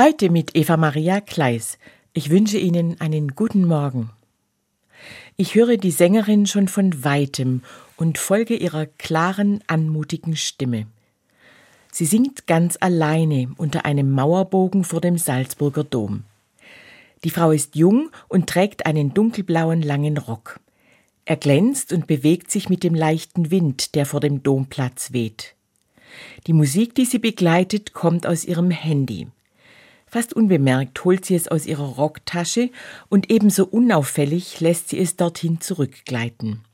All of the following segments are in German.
Heute mit Eva Maria Kleis. Ich wünsche Ihnen einen guten Morgen. Ich höre die Sängerin schon von weitem und folge ihrer klaren, anmutigen Stimme. Sie singt ganz alleine unter einem Mauerbogen vor dem Salzburger Dom. Die Frau ist jung und trägt einen dunkelblauen langen Rock. Er glänzt und bewegt sich mit dem leichten Wind, der vor dem Domplatz weht. Die Musik, die sie begleitet, kommt aus ihrem Handy. Fast unbemerkt holt sie es aus ihrer Rocktasche und ebenso unauffällig lässt sie es dorthin zurückgleiten.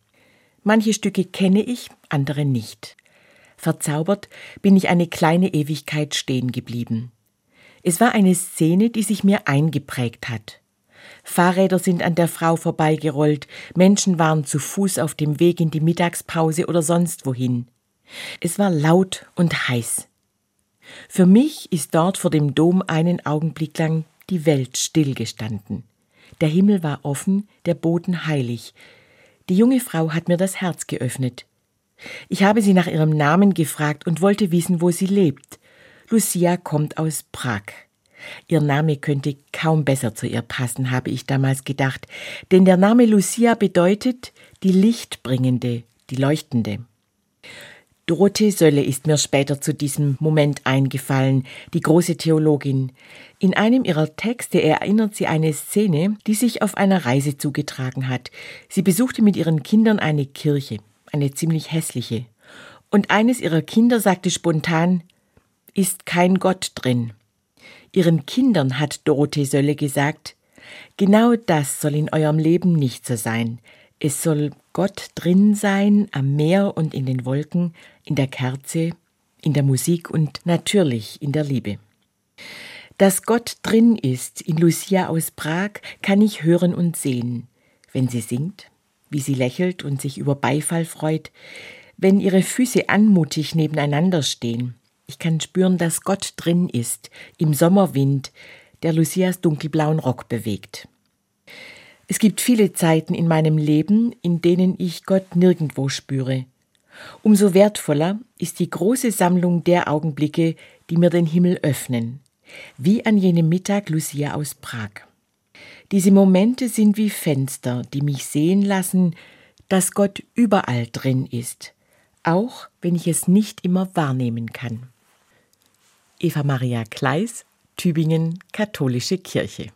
Manche Stücke kenne ich, andere nicht. Verzaubert bin ich eine kleine Ewigkeit stehen geblieben. Es war eine Szene, die sich mir eingeprägt hat. Fahrräder sind an der Frau vorbeigerollt, Menschen waren zu Fuß auf dem Weg in die Mittagspause oder sonst wohin. Es war laut und heiß. Für mich ist dort vor dem Dom einen Augenblick lang die Welt stillgestanden. Der Himmel war offen, der Boden heilig. Die junge Frau hat mir das Herz geöffnet. Ich habe sie nach ihrem Namen gefragt und wollte wissen, wo sie lebt. Lucia kommt aus Prag. Ihr Name könnte kaum besser zu ihr passen, habe ich damals gedacht, denn der Name Lucia bedeutet die Lichtbringende, die Leuchtende. Dorothee Sölle ist mir später zu diesem Moment eingefallen, die große Theologin. In einem ihrer Texte erinnert sie eine Szene, die sich auf einer Reise zugetragen hat. Sie besuchte mit ihren Kindern eine Kirche, eine ziemlich hässliche. Und eines ihrer Kinder sagte spontan, ist kein Gott drin. Ihren Kindern hat Dorothee Sölle gesagt, genau das soll in eurem Leben nicht so sein. Es soll Gott drin sein, am Meer und in den Wolken, in der Kerze, in der Musik und natürlich in der Liebe. Dass Gott drin ist in Lucia aus Prag, kann ich hören und sehen, wenn sie singt, wie sie lächelt und sich über Beifall freut, wenn ihre Füße anmutig nebeneinander stehen. Ich kann spüren, dass Gott drin ist, im Sommerwind, der Lucias dunkelblauen Rock bewegt. Es gibt viele Zeiten in meinem Leben, in denen ich Gott nirgendwo spüre. Umso wertvoller ist die große Sammlung der Augenblicke, die mir den Himmel öffnen, wie an jenem Mittag Lucia aus Prag. Diese Momente sind wie Fenster, die mich sehen lassen, dass Gott überall drin ist, auch wenn ich es nicht immer wahrnehmen kann. Eva Maria Kleis, Tübingen, Katholische Kirche